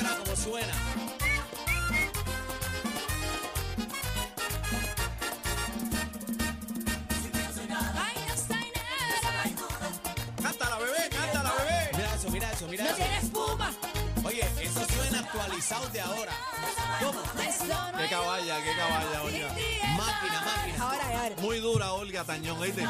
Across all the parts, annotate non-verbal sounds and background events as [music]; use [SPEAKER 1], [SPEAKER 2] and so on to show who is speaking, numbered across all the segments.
[SPEAKER 1] bra como suena.
[SPEAKER 2] Cántala, bebé, cántala, bebé.
[SPEAKER 1] Mira eso, mira eso, mira
[SPEAKER 3] No
[SPEAKER 1] eso.
[SPEAKER 3] tiene espuma.
[SPEAKER 1] Oye, eso suena actualizado de ahora. ¿Cómo?
[SPEAKER 3] No
[SPEAKER 2] Qué caballa, qué caballa, Olga.
[SPEAKER 1] Máquina, máquina.
[SPEAKER 3] Ahora, ahora.
[SPEAKER 2] Muy dura, Olga Tañón, ¿oíste?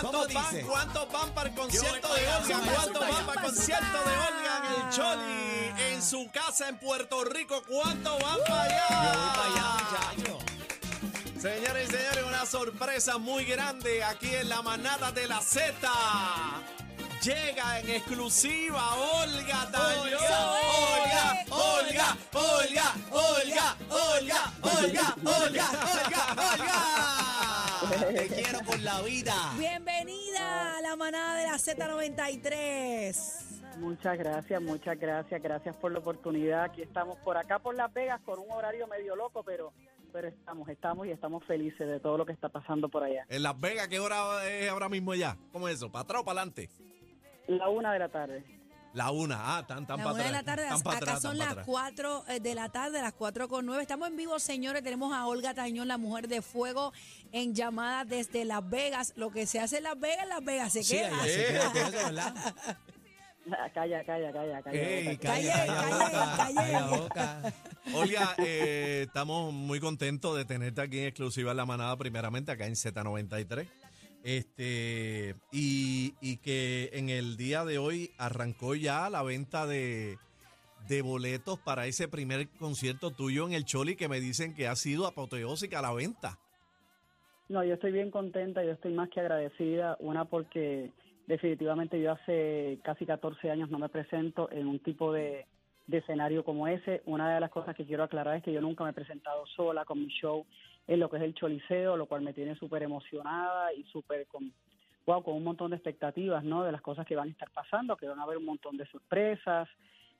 [SPEAKER 2] ¿Cuántos van? ¿Cuántos van para el concierto de Olga? ¿Cuántos van
[SPEAKER 1] para
[SPEAKER 2] el concierto de Olga en el Choli? En su casa en Puerto Rico, ¿cuántos van para allá?
[SPEAKER 1] Yo voy para allá.
[SPEAKER 2] Señores y señores, una sorpresa muy grande aquí en la manada de la Z. Llega en exclusiva Olga Tañón.
[SPEAKER 1] Olga, Olga, Olga, Olga, Olga, Olga, Olga, Olga, Olga. [laughs] Te quiero por la vida.
[SPEAKER 3] Bienvenida a la manada de la Z93.
[SPEAKER 4] Muchas gracias, muchas gracias, gracias por la oportunidad. Aquí estamos por acá por Las Vegas con un horario medio loco, pero pero estamos, estamos y estamos felices de todo lo que está pasando por allá.
[SPEAKER 2] En Las Vegas, ¿qué hora es ahora mismo ya? ¿Cómo es eso? ¿Para atrás o para adelante?
[SPEAKER 4] La una de la tarde.
[SPEAKER 2] La una. Ah, tan, tan
[SPEAKER 3] La
[SPEAKER 2] para
[SPEAKER 3] una de
[SPEAKER 2] atrás.
[SPEAKER 3] la tarde,
[SPEAKER 2] Tan
[SPEAKER 3] acá
[SPEAKER 2] atrás,
[SPEAKER 3] son
[SPEAKER 2] tan
[SPEAKER 3] las
[SPEAKER 2] atrás.
[SPEAKER 3] 4 de la tarde, las 4 con 9. Estamos en vivo, señores. Tenemos a Olga Tañón, la mujer de fuego, en llamada desde Las Vegas. Lo que se hace en Las Vegas, en Las Vegas se
[SPEAKER 1] Sí,
[SPEAKER 3] queda.
[SPEAKER 1] se queda con eso, ¿verdad? [laughs]
[SPEAKER 4] Calla, calla, calla, calla.
[SPEAKER 1] Ey, calla, calla, boca, calla boca.
[SPEAKER 2] Olga, eh, estamos muy contentos de tenerte aquí en exclusiva en la manada, primeramente acá en Z93. Este, y, y que en el día de hoy arrancó ya la venta de, de boletos para ese primer concierto tuyo en el Choli que me dicen que ha sido apoteósica la venta.
[SPEAKER 4] No, yo estoy bien contenta, yo estoy más que agradecida. Una porque definitivamente yo hace casi 14 años no me presento en un tipo de, de escenario como ese. Una de las cosas que quiero aclarar es que yo nunca me he presentado sola con mi show en lo que es el Choliseo, lo cual me tiene súper emocionada y súper con, con un montón de expectativas, ¿no? De las cosas que van a estar pasando, que van a haber un montón de sorpresas,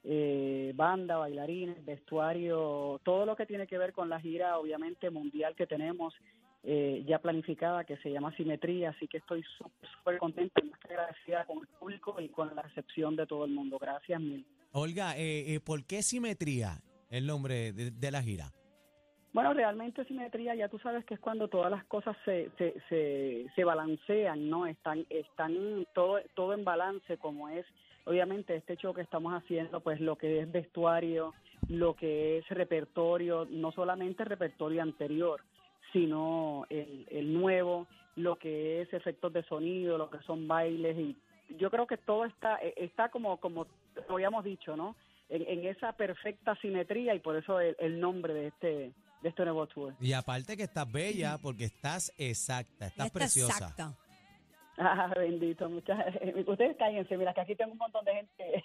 [SPEAKER 4] eh, banda, bailarines, vestuario, todo lo que tiene que ver con la gira, obviamente, mundial que tenemos eh, ya planificada, que se llama Simetría, así que estoy súper, contenta y más que agradecida con el público y con la recepción de todo el mundo. Gracias mil.
[SPEAKER 1] Olga, eh, eh, ¿por qué simetría el nombre de la gira?
[SPEAKER 4] Bueno, realmente simetría, ya tú sabes que es cuando todas las cosas se, se, se, balancean, ¿no? Están, están todo, todo en balance, como es, obviamente, este show que estamos haciendo, pues lo que es vestuario, lo que es repertorio, no solamente repertorio anterior, sino el, el nuevo, lo que es efectos de sonido, lo que son bailes, y yo creo que todo está, eh, está como, como habíamos dicho, ¿no? En, en esa perfecta simetría y por eso el, el nombre de este de este nuevo tour.
[SPEAKER 1] Y aparte que estás bella porque estás exacta, estás
[SPEAKER 3] Está
[SPEAKER 1] preciosa.
[SPEAKER 3] exacta.
[SPEAKER 4] Ah, bendito, muchas [laughs] ustedes cállense, mira que aquí tengo un montón de gente.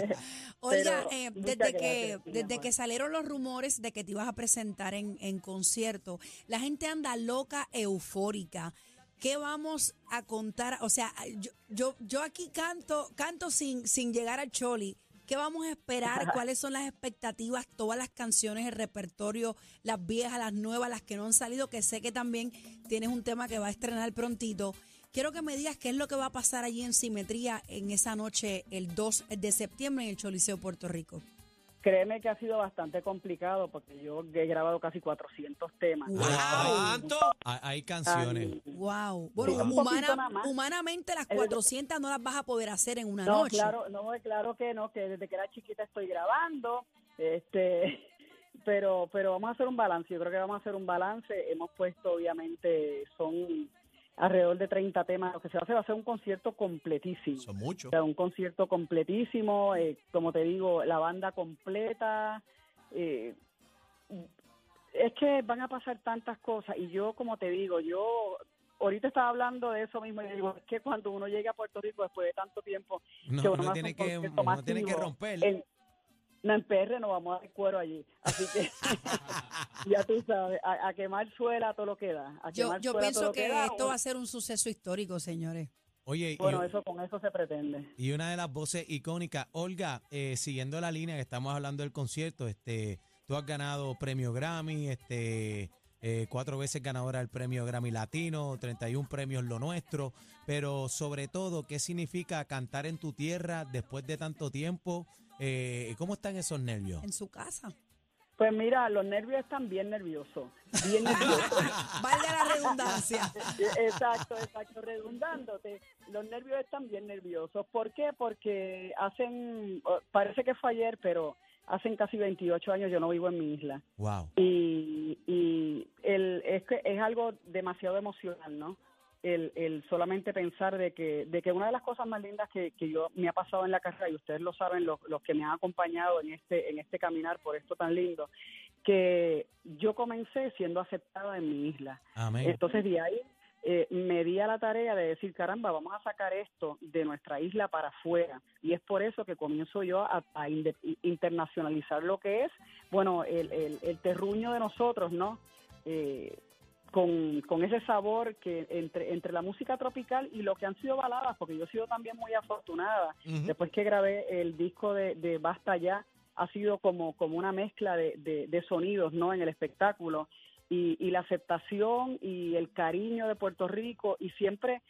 [SPEAKER 4] [laughs]
[SPEAKER 3] Oiga, eh, desde que
[SPEAKER 4] gracias,
[SPEAKER 3] desde que salieron los rumores de que te ibas a presentar en, en concierto, la gente anda loca, eufórica. ¿Qué vamos a contar? O sea, yo, yo, yo aquí canto, canto sin, sin llegar al choli. ¿Qué vamos a esperar? [laughs] ¿Cuáles son las expectativas? Todas las canciones, el repertorio, las viejas, las nuevas, las que no han salido, que sé que también tienes un tema que va a estrenar prontito. Quiero que me digas qué es lo que va a pasar allí en Simetría en esa noche, el 2 de septiembre, en el Choliseo Puerto Rico.
[SPEAKER 4] Créeme que ha sido bastante complicado porque yo he grabado casi 400 temas.
[SPEAKER 3] Wow.
[SPEAKER 2] ¿Cuánto?
[SPEAKER 1] Hay, hay canciones.
[SPEAKER 4] Ay,
[SPEAKER 3] Wow. Bueno,
[SPEAKER 4] Sí,
[SPEAKER 3] humana- humanamente las
[SPEAKER 4] Es-
[SPEAKER 3] 400 no las vas a poder hacer en una
[SPEAKER 4] no,
[SPEAKER 3] noche.
[SPEAKER 4] claro, no, claro que no, que desde que era chiquita estoy grabando, este, [laughs] pero, pero vamos a hacer un balance. Yo creo que vamos a hacer un balance. Hemos puesto, obviamente, son alrededor de 30 temas. Lo que se va a hacer va a ser un concierto completísimo.
[SPEAKER 2] Son muchos.
[SPEAKER 4] O sea, un concierto completísimo, eh, como te digo, la banda completa. eh, es que van a pasar tantas cosas y yo, como te digo, yo ahorita estaba hablando de eso mismo y digo, es que cuando uno llega a Puerto Rico después de tanto tiempo,
[SPEAKER 1] No,
[SPEAKER 4] que
[SPEAKER 1] uno tiene que, uno tiene que
[SPEAKER 4] masivo,
[SPEAKER 1] romper.
[SPEAKER 4] el- No, en PR no vamos a dar cuero allí. Así que [laughs] ya tú sabes, a, a quemar suela todo lo que da. A
[SPEAKER 3] Yo, pienso que
[SPEAKER 4] da.
[SPEAKER 3] esto va a ser un suceso histórico, señores.
[SPEAKER 5] Oye, y-
[SPEAKER 4] Bueno, eso con eso se pretende.
[SPEAKER 5] Y una de las voces icónicas, Olga, eh, siguiendo la línea que estamos hablando del concierto, este, tú has ganado premio Grammy, este, eh, cuatro veces ganadora del premio Grammy Latino, 31 premios Lo Nuestro, pero sobre todo, ¿qué significa cantar en tu tierra después de tanto tiempo? Eh, ¿Cómo están esos nervios?
[SPEAKER 3] En su casa.
[SPEAKER 4] Pues mira, los nervios están bien nerviosos. Bien nerviosos. [laughs]
[SPEAKER 3] Valga la redundancia.
[SPEAKER 4] Exacto, exacto, redundándote. Los nervios están bien nerviosos. ¿Por qué? Porque hacen, oh, parece que fue ayer, pero hacen casi 28 años yo no vivo en mi isla.
[SPEAKER 5] Wow.
[SPEAKER 4] Y, y el, es, que es algo demasiado emocional, ¿no? El, el solamente pensar de que, de que una de las cosas más lindas que, que yo me ha pasado en la carrera, y ustedes lo saben, los, los que me han acompañado en este, en este caminar por esto tan lindo, que yo comencé siendo aceptada en mi isla.
[SPEAKER 5] Amén.
[SPEAKER 4] Entonces de ahí eh, me di a la tarea de decir, caramba, vamos a sacar esto de nuestra isla para afuera. Y es por eso que comienzo yo a, a internacionalizar lo que es, bueno, el, el, el terruño de nosotros, ¿no? Eh, con, con ese sabor que entre, entre la música tropical y lo que han sido baladas, porque yo he sido también muy afortunada. Después que grabé el disco de, de Basta Ya, ha sido como, como una mezcla de, de- de sonidos ¿no? en el espectáculo y, y la aceptación y el cariño de Puerto Rico y siempre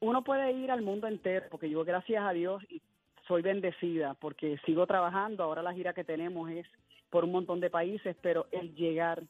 [SPEAKER 4] uno puede ir al mundo entero, porque yo gracias a Dios y soy bendecida porque sigo trabajando, ahora la gira que tenemos es por un montón de países, pero el llegar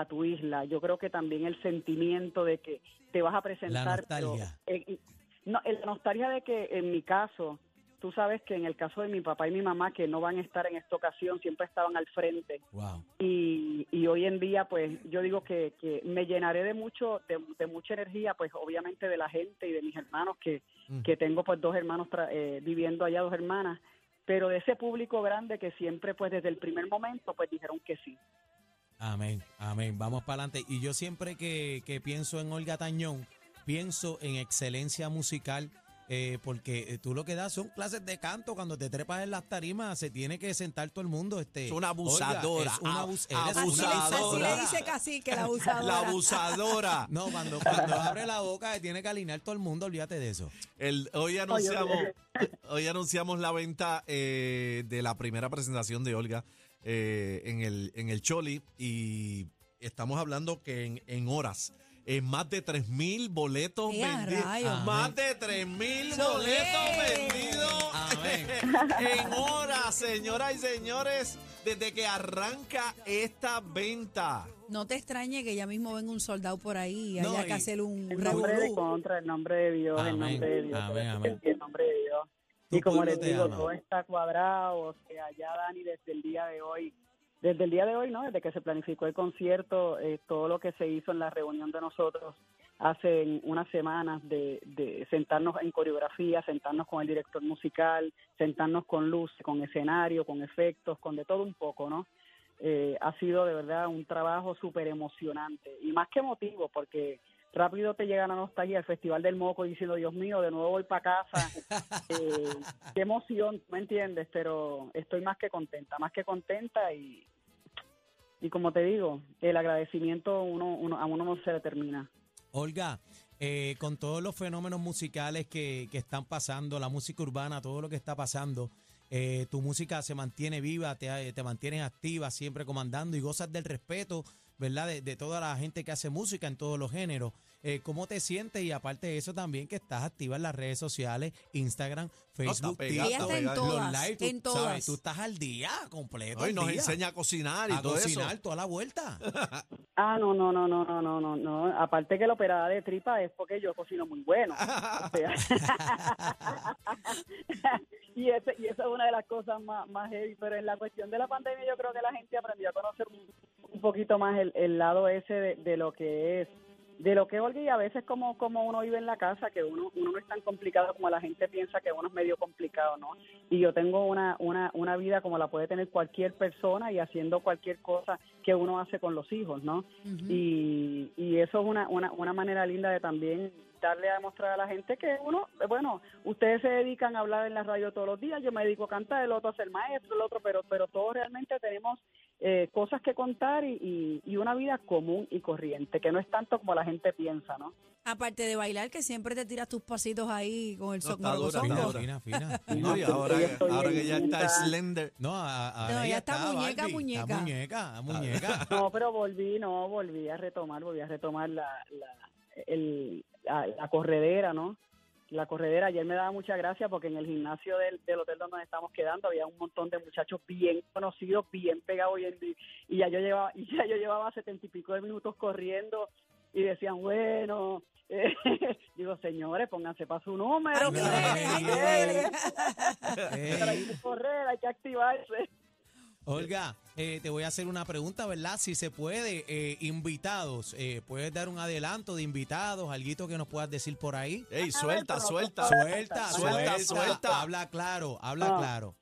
[SPEAKER 4] a tu isla, yo creo que también el sentimiento de que te vas a presentar,
[SPEAKER 5] nostalgia.
[SPEAKER 4] eh, no, la nostalgia de que en mi caso, tú sabes que en el caso de mi papá y mi mamá que no van a estar en esta ocasión, siempre estaban al frente
[SPEAKER 5] Wow.
[SPEAKER 4] y, y hoy en día pues yo digo que, que me llenaré de mucho de, de mucha energía pues obviamente de la gente y de mis hermanos que,
[SPEAKER 2] Mm.
[SPEAKER 4] que tengo pues dos hermanos tra- eh, viviendo allá dos hermanas pero de ese público grande que siempre pues desde el primer momento pues dijeron que sí
[SPEAKER 5] Amén, amén. Vamos para adelante. Y yo siempre que, que pienso en Olga Tañón, pienso en excelencia musical, eh, porque eh, tú lo que das son clases de canto. Cuando te trepas en las tarimas, se tiene que sentar todo el mundo. Este,
[SPEAKER 2] Es una
[SPEAKER 5] Olga,
[SPEAKER 2] abusadora,
[SPEAKER 5] es una
[SPEAKER 2] ab-
[SPEAKER 5] abus- eres
[SPEAKER 3] Así le,
[SPEAKER 5] una
[SPEAKER 3] así
[SPEAKER 2] abusadora.
[SPEAKER 3] le dice casi que la [laughs] abusadora.
[SPEAKER 2] La abusadora.
[SPEAKER 5] No, cuando, cuando abre la boca, se tiene que alinear todo el mundo. Olvídate de eso.
[SPEAKER 2] El, hoy anunciamos, hoy anunciamos la venta eh, de la primera presentación de Olga eh, en el en el Choli y estamos hablando que en, en horas en más de 3 mil boletos
[SPEAKER 3] ¡Eh,
[SPEAKER 2] vendidos.
[SPEAKER 3] rayos!
[SPEAKER 2] Más de 3 mil boletos
[SPEAKER 3] es.
[SPEAKER 2] vendidos [laughs] en horas, señoras y señores, desde que arranca esta venta.
[SPEAKER 3] No te extrañe que ya mismo venga un soldado por ahí y
[SPEAKER 5] No,
[SPEAKER 3] haya
[SPEAKER 5] y-
[SPEAKER 3] que hacer un
[SPEAKER 4] el nombre de
[SPEAKER 3] revolú.
[SPEAKER 4] contra el nombre de Dios el nombre de Dios
[SPEAKER 5] amén,
[SPEAKER 4] todo
[SPEAKER 5] amén.
[SPEAKER 4] el nombre de Dios
[SPEAKER 5] Tu
[SPEAKER 4] y como les digo
[SPEAKER 5] ama.
[SPEAKER 4] todo está cuadrado o sea ya Dani desde el día de hoy desde el día de hoy, ¿no? Desde que se planificó el concierto, eh, todo lo que se hizo en la reunión de nosotros hace unas semanas de, de sentarnos en coreografía, sentarnos con el director musical, sentarnos con luz, con escenario, con efectos, con de todo un poco, ¿no? Eh, ha sido de verdad un trabajo súper emocionante y más que emotivo porque rápido te llega la nostalgia al Festival del Moco diciendo, Dios mío, de nuevo voy para casa. [laughs] Eh, qué emoción, ¿me entiendes? Pero estoy más que contenta, más que contenta y, y como te digo, el agradecimiento uno, uno, a uno no se le termina.
[SPEAKER 5] Olga, eh, con todos los fenómenos musicales que, que están pasando, la música urbana, todo lo que está pasando, eh, tu música se mantiene viva, te, te mantienes activa, siempre comandando y gozas del respeto, ¿verdad? De, de toda la gente que hace música en todos los géneros. Eh, ¿Cómo te sientes? Y aparte de eso también que estás activa en las redes sociales, Instagram, Facebook,
[SPEAKER 2] pegada, está
[SPEAKER 5] los
[SPEAKER 3] todas,
[SPEAKER 5] live, tú
[SPEAKER 3] en
[SPEAKER 5] sabes,
[SPEAKER 3] todas.
[SPEAKER 5] tú estás al día completo.
[SPEAKER 2] Hoy nos
[SPEAKER 5] día.
[SPEAKER 2] enseña a cocinar y
[SPEAKER 5] a
[SPEAKER 2] todo
[SPEAKER 5] cocinar
[SPEAKER 2] eso.
[SPEAKER 5] toda la vuelta. [laughs]
[SPEAKER 4] Ah, no, no, no, no, no, no, no, no. Aparte que la operada de tripa es porque yo cocino muy bueno. O sea, [laughs] y, ese- y esa es una de las cosas más, más heavy. Pero en la cuestión de la pandemia yo creo que la gente aprendió a conocer un, poquito más el, el lado ese de, de lo que es de lo que es Olga y a veces como, como uno vive en la casa, que uno, uno no es tan complicado como la gente piensa que uno es medio complicado, ¿no? Y yo tengo una, una, una vida como la puede tener cualquier persona y haciendo cualquier cosa que uno hace con los hijos, ¿no? Y, y eso es una, una, una manera linda de también darle a demostrar a la gente que uno, bueno, ustedes se dedican a hablar en la radio todos los días, yo me dedico a cantar, el otro a ser maestro, el otro, pero, pero todos realmente tenemos eh, cosas que contar y, y, y una vida común y corriente, que no es tanto como la gente piensa, ¿no?
[SPEAKER 3] Aparte de bailar, que siempre te tiras tus pasitos ahí con el
[SPEAKER 2] No,
[SPEAKER 3] so-
[SPEAKER 2] está dura,
[SPEAKER 3] morgozongo.
[SPEAKER 2] está
[SPEAKER 5] Fina, fina, [laughs] fina.
[SPEAKER 2] No, y ahora, que ya está slender.
[SPEAKER 5] No, a-
[SPEAKER 3] No, ya está muñeca,
[SPEAKER 5] Barbie,
[SPEAKER 3] muñeca.
[SPEAKER 5] Está muñeca, muñeca. [laughs]
[SPEAKER 4] No, pero volví, no, volví a retomar, volví a retomar la, la, el, la, la corredera, ¿no? La corredera, ayer me daba mucha gracia porque en el gimnasio del, del hotel donde nos estamos quedando había un montón de muchachos bien conocidos, bien pegados y, en- y ya yo llevaba, [laughs] y ya yo llevaba setenta y pico de minutos corriendo y decían, bueno, eh, [laughs] digo, señores, pónganse para su número,
[SPEAKER 3] Ay, no, [laughs]
[SPEAKER 4] correr, hay que activarse.
[SPEAKER 5] Olga, eh, te voy a hacer una pregunta, ¿verdad? Si se puede, eh, invitados, eh, ¿puedes dar un adelanto de invitados, alguito que nos puedas decir por ahí?
[SPEAKER 2] Ey, suelta, suelta.
[SPEAKER 5] Suelta,
[SPEAKER 2] Suelta,
[SPEAKER 5] suelta. Habla claro, habla
[SPEAKER 4] No.
[SPEAKER 5] claro.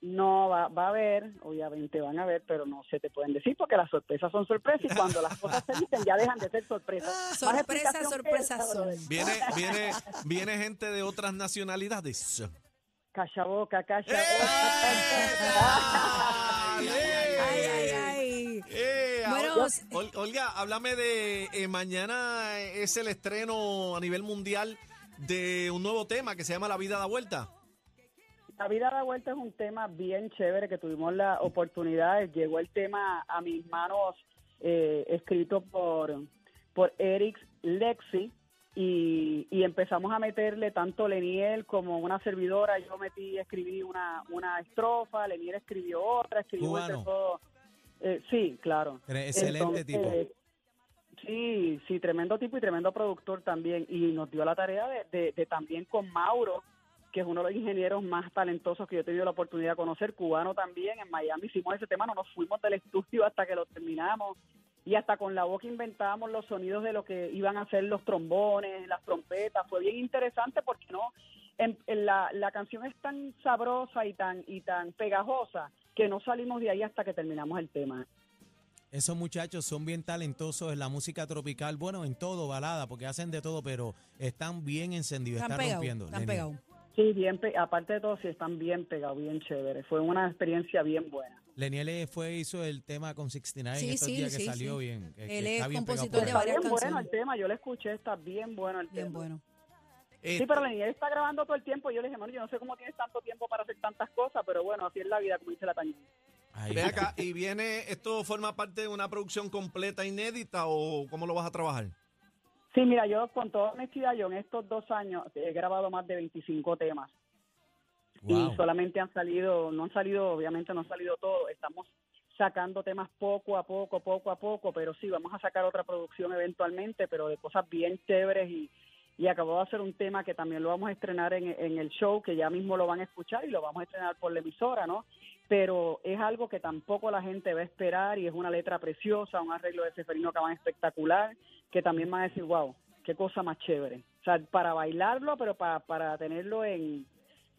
[SPEAKER 4] No, va, va a haber, obviamente van a ver, pero no se te pueden decir porque las sorpresas son sorpresas y cuando las cosas se dicen ya dejan de ser sorpresas.
[SPEAKER 3] Sorpresas,
[SPEAKER 4] que
[SPEAKER 3] sorpresas son.
[SPEAKER 2] Viene, [laughs] viene, viene gente de otras nacionalidades.
[SPEAKER 4] Calla boca, calla
[SPEAKER 2] ¡Ay!
[SPEAKER 3] Ay, ay, ay.
[SPEAKER 2] Eh,
[SPEAKER 3] Bueno,
[SPEAKER 2] ahora-
[SPEAKER 3] s-
[SPEAKER 2] Ol- Olga, háblame de eh, mañana es el estreno a nivel mundial de un nuevo tema que se llama La vida da vuelta.
[SPEAKER 4] La vida da vuelta es un tema bien chévere que tuvimos la oportunidad. Llegó el tema a mis manos eh, escrito por, por Eric Lexi y, y empezamos a meterle tanto Leniel como una servidora. Yo metí, escribí una, una estrofa, Leniel escribió otra, escribió
[SPEAKER 5] Cubano.
[SPEAKER 4] todo. Eh, sí, claro.
[SPEAKER 5] Excelente
[SPEAKER 4] Entonces,
[SPEAKER 5] tipo.
[SPEAKER 4] Sí, sí, tremendo tipo y tremendo productor también. Y nos dio la tarea de, de- de también con Mauro, que es uno de los ingenieros más talentosos que yo he tenido la oportunidad de conocer, cubano también. En Miami hicimos ese tema, no nos fuimos del estudio hasta que lo terminamos. Y hasta con la boca inventábamos los sonidos de lo que iban a ser los trombones, las trompetas. Fue bien interesante porque no, en, en la, la canción es tan sabrosa y tan y tan pegajosa que no salimos de ahí hasta que terminamos el tema.
[SPEAKER 5] Esos muchachos son bien talentosos en la música tropical, bueno, en todo, balada, porque hacen de todo, pero están bien encendidos,
[SPEAKER 3] Están
[SPEAKER 5] rompiendo.
[SPEAKER 3] están pegados.
[SPEAKER 4] Sí, bien, aparte de todo, sí están bien pegados, bien chévere. Fue una experiencia bien buena.
[SPEAKER 5] Leniel fue, hizo el tema con 69
[SPEAKER 3] Sí,
[SPEAKER 5] en estos
[SPEAKER 3] sí,
[SPEAKER 5] días que
[SPEAKER 3] sí,
[SPEAKER 5] salió
[SPEAKER 3] sí.
[SPEAKER 5] bien. que- que
[SPEAKER 3] Él es compositor de varias
[SPEAKER 4] bien bueno el tema, yo lo escuché, está bien bueno el
[SPEAKER 3] Bien
[SPEAKER 4] tema.
[SPEAKER 3] bueno.
[SPEAKER 2] Eh,
[SPEAKER 4] Sí, pero Leniel está grabando todo el tiempo. Yo le dije, mano, yo no sé cómo tienes tanto tiempo para hacer tantas cosas, pero bueno, así es la vida, como dice la Tañita.
[SPEAKER 2] Ve acá, ¿y viene, esto forma parte de una producción completa, inédita o cómo lo vas a trabajar?
[SPEAKER 4] Sí, mira, yo con toda honestidad, yo en estos dos años he grabado más de 25 temas.
[SPEAKER 5] Wow.
[SPEAKER 4] y solamente han salido, no han salido, obviamente no han salido todos, estamos sacando temas poco a poco, poco a poco, pero sí, vamos a sacar otra producción eventualmente, pero de cosas bien chéveres y, y acabo de hacer un tema que también lo vamos a estrenar en, en el show, que ya mismo lo van a escuchar y lo vamos a estrenar por la emisora, ¿no? Pero es algo que tampoco la gente va a esperar y es una letra preciosa, un arreglo de Seferino Cabán espectacular, que también van a decir, wow, qué cosa más chévere. O sea, para bailarlo, pero para, para tenerlo en,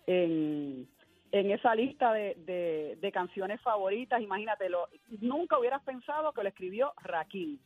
[SPEAKER 4] en, en esa lista de, de, de canciones favoritas, imagínate, lo, nunca hubieras pensado que lo escribió Raquín.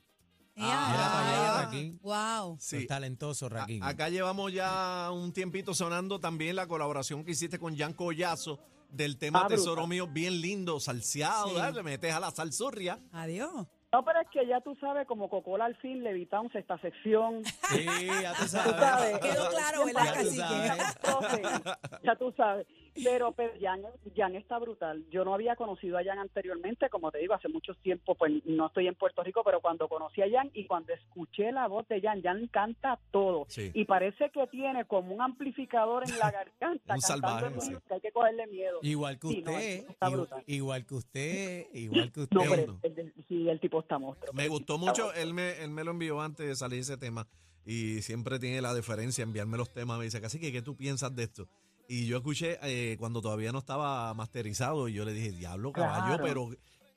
[SPEAKER 2] Ah,
[SPEAKER 5] allá,
[SPEAKER 3] Ah,
[SPEAKER 5] Raquín.
[SPEAKER 3] Wow.
[SPEAKER 2] Sí.
[SPEAKER 5] Es talentoso, Raquín.
[SPEAKER 2] A- acá llevamos ya un tiempito sonando también la colaboración que hiciste con Jan Collazo del tema
[SPEAKER 4] Ah,
[SPEAKER 2] Tesoro
[SPEAKER 4] brutal.
[SPEAKER 2] mío, bien lindo, salseado,
[SPEAKER 3] Sí.
[SPEAKER 2] le metes a la salsurria.
[SPEAKER 3] Adiós.
[SPEAKER 4] No, pero es que ya tú sabes, como Cocola al fin, levitamos esta sección. [laughs]
[SPEAKER 5] Sí, ya tú
[SPEAKER 4] Tú
[SPEAKER 5] sabes.
[SPEAKER 4] sabes.
[SPEAKER 3] Quedó claro, ¿verdad, [laughs]
[SPEAKER 5] Ya tú sabes.
[SPEAKER 4] Ya tú sabes. Pero, pero Jan, Jan está brutal. Yo no había conocido a Jan anteriormente, como te digo, hace mucho tiempo, pues no estoy en Puerto Rico, pero cuando conocí a Jan y cuando escuché la voz de Jan, Jan canta todo.
[SPEAKER 2] Sí.
[SPEAKER 4] Y parece que tiene como un amplificador en la [laughs] garganta.
[SPEAKER 2] Un salvaje, sí.
[SPEAKER 4] que hay que cogerle miedo.
[SPEAKER 5] Igual que
[SPEAKER 4] Sí, no,
[SPEAKER 5] usted,
[SPEAKER 4] está
[SPEAKER 5] igu-
[SPEAKER 4] brutal.
[SPEAKER 5] igual que usted, [laughs] igual que usted.
[SPEAKER 4] No, pero el, el- sí, el tipo está monstruo.
[SPEAKER 2] Me gustó mucho, él me, él me lo envió antes de salir ese tema y siempre tiene la deferencia enviarme los temas. Me dice, casi que, ¿qué tú piensas de esto? Y yo escuché eh, cuando todavía no estaba masterizado y yo le dije, diablo, caballo,
[SPEAKER 4] Claro.
[SPEAKER 2] pero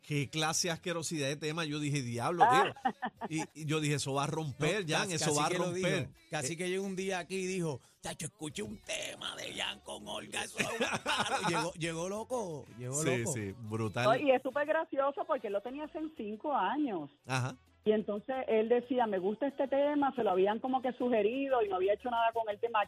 [SPEAKER 2] qué clase asquerosidad de tema. Yo dije, diablo, tío. Y, y yo dije, eso va a romper, Jan,
[SPEAKER 5] Casi-
[SPEAKER 2] eso va a romper.
[SPEAKER 5] dijo. Casi que llegó un día aquí y dijo, chacho, escuché un tema de Jan con Olga. Eso es un palo". [laughs] llegó, llegó loco, llegó
[SPEAKER 2] Sí,
[SPEAKER 5] loco.
[SPEAKER 2] sí,
[SPEAKER 4] No,
[SPEAKER 2] brutal.
[SPEAKER 4] y es súper gracioso porque él lo tenía hace cinco años.
[SPEAKER 2] Ajá.
[SPEAKER 4] Y entonces él decía, me gusta este tema, se lo habían como que sugerido y no había hecho nada con el tema.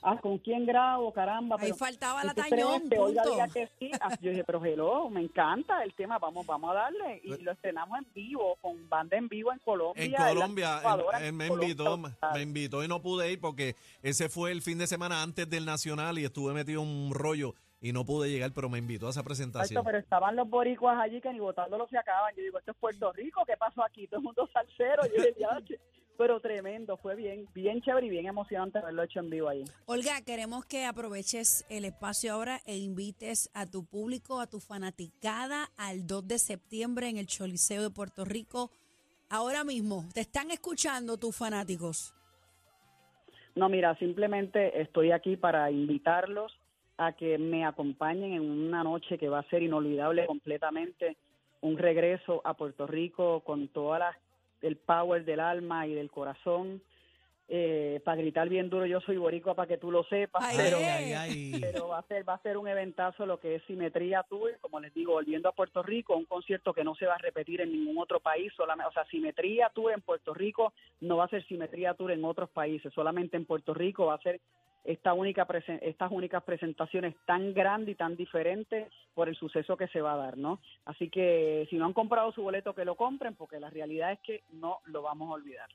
[SPEAKER 4] ¿Con, ah, ¿con quién grabo? Caramba.
[SPEAKER 3] Ahí
[SPEAKER 4] pero
[SPEAKER 3] faltaba
[SPEAKER 4] ¿y
[SPEAKER 3] la
[SPEAKER 4] crees
[SPEAKER 3] tañón,
[SPEAKER 4] que Olga
[SPEAKER 3] punto.
[SPEAKER 4] diga que sí? Ah, Yo dije, pero hello, me encanta el tema, vamos vamos a darle. Y lo estrenamos en vivo, con banda en vivo en Colombia.
[SPEAKER 2] En Colombia, él, él
[SPEAKER 4] en
[SPEAKER 2] me
[SPEAKER 4] Colombia,
[SPEAKER 2] invitó, me invitó y no pude ir porque ese fue el fin de semana antes del Nacional y estuve metido en un rollo y no pude llegar, pero me invitó a esa presentación.
[SPEAKER 4] Exacto, pero estaban los boricuas allí que ni votándolo se acaban. Yo digo, esto es Puerto Rico, ¿qué pasó aquí? Todo el mundo salsero. Yo dije. Pero tremendo, fue bien, bien chévere y bien emocionante haberlo hecho en vivo ahí.
[SPEAKER 3] Olga, queremos que aproveches el espacio ahora e invites a tu público, a tu fanaticada, al 2 de septiembre en el Choliseo de Puerto Rico. Ahora mismo, te están escuchando tus fanáticos.
[SPEAKER 4] No, mira, simplemente estoy aquí para invitarlos a que me acompañen en una noche que va a ser inolvidable completamente, un regreso a Puerto Rico con toda la, el power del alma y del corazón, eh, para gritar bien duro, yo soy boricua para que tú lo sepas,
[SPEAKER 3] Ay,
[SPEAKER 4] pero,
[SPEAKER 5] Ay, ay, ay.
[SPEAKER 4] pero va a ser va a ser un eventazo lo que es Simetría Tour, como les digo, volviendo a Puerto Rico, un concierto que no se va a repetir en ningún otro país, solamente, o sea, Simetría Tour en Puerto Rico no va a ser Simetría Tour en otros países, solamente en Puerto Rico va a ser esta única estas únicas presentaciones tan grandes y tan diferentes por el suceso que se va a dar, ¿no? Así que si no han comprado su boleto que lo compren porque la realidad es que no lo vamos a olvidar.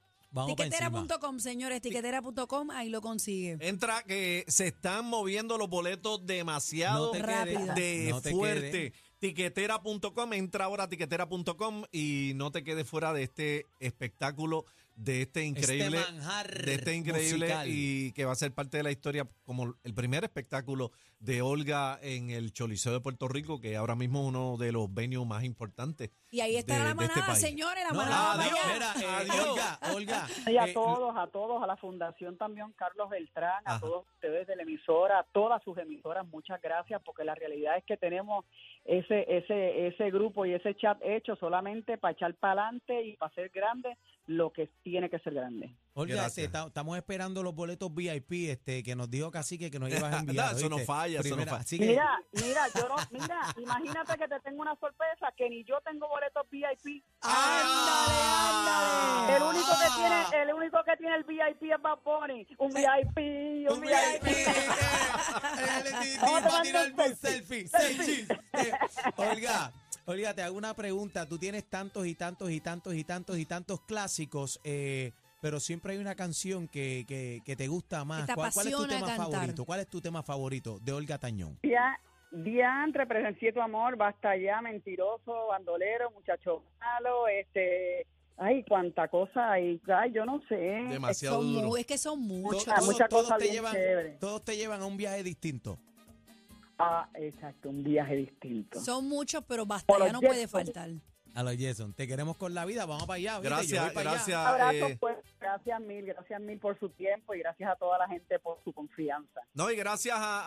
[SPEAKER 3] Tiquetera.com, señores, tiquetera.com, ahí lo consigue.
[SPEAKER 2] Entra que se están moviendo los boletos demasiado
[SPEAKER 5] No
[SPEAKER 3] Rápido.
[SPEAKER 2] de
[SPEAKER 5] no
[SPEAKER 2] fuerte. Tiquetera.com, entra ahora a tiquetera.com y no te quedes fuera de este espectáculo, de este increíble,
[SPEAKER 5] Este manjar
[SPEAKER 2] de este increíble
[SPEAKER 5] musical.
[SPEAKER 2] y que va a ser parte de la historia como el primer espectáculo de Olga en el Choliseo de Puerto Rico, que ahora mismo es uno de los venues más importantes.
[SPEAKER 3] Y ahí está
[SPEAKER 2] de-
[SPEAKER 3] la
[SPEAKER 2] de este
[SPEAKER 3] manada, señores, la
[SPEAKER 5] No,
[SPEAKER 3] manada.
[SPEAKER 5] adiós, mira, eh,
[SPEAKER 2] Adiós.
[SPEAKER 5] Olga, Olga.
[SPEAKER 4] Y a
[SPEAKER 5] eh,
[SPEAKER 4] todos, a todos, a la Fundación también, Carlos Beltrán, a
[SPEAKER 2] Ajá.
[SPEAKER 4] todos ustedes de la emisora, a todas sus emisoras, muchas gracias, porque la realidad es que tenemos ese, ese, ese grupo y ese chat hecho solamente para echar para adelante y para ser grande lo que tiene que ser grande.
[SPEAKER 5] Olga,
[SPEAKER 2] Gracias.
[SPEAKER 5] este, ta- estamos esperando los boletos VIP este, que nos dijo Cacique que nos ibas a [laughs] enviar.
[SPEAKER 2] No, eso no falla, eso no falla.
[SPEAKER 5] que-
[SPEAKER 4] Mira, mira, yo no, mira, imagínate que te tengo una sorpresa, que ni yo tengo boletos VIP.
[SPEAKER 3] Ándale, ándale.
[SPEAKER 4] El único que tiene, el único que tiene el VIP es Bad Bunny. Un VIP, un,
[SPEAKER 5] Un
[SPEAKER 4] VIP.
[SPEAKER 5] VIP, eh, eh, [laughs]
[SPEAKER 4] selfie.
[SPEAKER 5] selfie, [laughs] selfie. Eh, Olga, Olga, te hago una pregunta. Tú tienes tantos y tantos y tantos y tantos y tantos clásicos, eh, pero siempre hay una canción que, que, que te gusta más.
[SPEAKER 3] te
[SPEAKER 5] ¿Cuál, cuál es tu tema
[SPEAKER 3] cantar.
[SPEAKER 5] favorito? ¿Cuál es tu tema favorito de Olga Tañón?
[SPEAKER 4] Dia, diantre, presencié tu amor, basta ya, mentiroso, bandolero, muchacho malo, este, ay, cuánta cosa hay, ay, yo no sé.
[SPEAKER 2] Demasiado duro.
[SPEAKER 3] es que son muchos.
[SPEAKER 4] Ah, muchas
[SPEAKER 5] todos
[SPEAKER 4] cosas
[SPEAKER 5] te llevan, todos te llevan a un viaje distinto.
[SPEAKER 4] Ah, exacto, un viaje distinto.
[SPEAKER 3] Son muchos, pero basta, ya no puede faltar.
[SPEAKER 5] A los Jason, te queremos con la vida, vamos para allá.
[SPEAKER 2] Gracias,
[SPEAKER 5] voy para allá.
[SPEAKER 2] gracias.
[SPEAKER 4] Abrazos,
[SPEAKER 2] eh,
[SPEAKER 4] pues, gracias mil, gracias mil por su tiempo y gracias a toda la gente por su confianza.
[SPEAKER 2] No, y gracias a,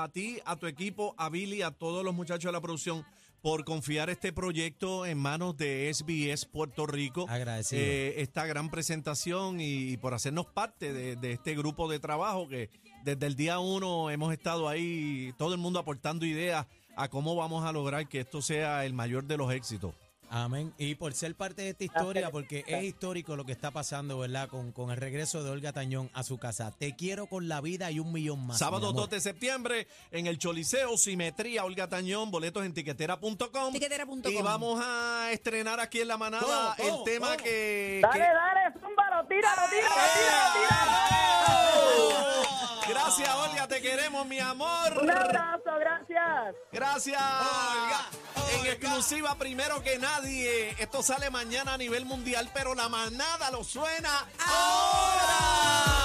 [SPEAKER 2] a- a ti, a tu equipo, a Billy, a todos los muchachos de la producción por confiar este proyecto en manos de SBS Puerto Rico.
[SPEAKER 5] Agradecido.
[SPEAKER 2] Eh, esta gran presentación y, y por hacernos parte de, de este grupo de trabajo que desde el día uno hemos estado ahí, todo el mundo aportando ideas a cómo vamos a lograr que esto sea el mayor de los éxitos.
[SPEAKER 5] Amén. Y por ser parte de esta historia, porque es histórico lo que está pasando, ¿verdad? Con, con el regreso de Olga Tañón a su casa. Te quiero con la vida y un millón más.
[SPEAKER 2] Sábado
[SPEAKER 5] mi amor.
[SPEAKER 2] 2 de septiembre en el Choliseo, Simetría, Olga Tañón, boletos en tiquetera.com.
[SPEAKER 3] Tiquetera.com.
[SPEAKER 2] Y vamos a estrenar aquí en la manada
[SPEAKER 5] ¿Cómo,
[SPEAKER 2] el
[SPEAKER 5] cómo,
[SPEAKER 2] tema
[SPEAKER 5] cómo?
[SPEAKER 2] que...
[SPEAKER 4] Dale,
[SPEAKER 2] que-
[SPEAKER 4] dale, zúmbalo, tíralo, tíralo, tíralo, tíralo.
[SPEAKER 2] Gracias, Olga, te queremos, mi amor.
[SPEAKER 4] Un abrazo, gracias.
[SPEAKER 2] Gracias.
[SPEAKER 5] Olga,
[SPEAKER 2] En exclusiva, primero que nadie. Esto sale mañana a nivel mundial, pero la manada lo suena ahora.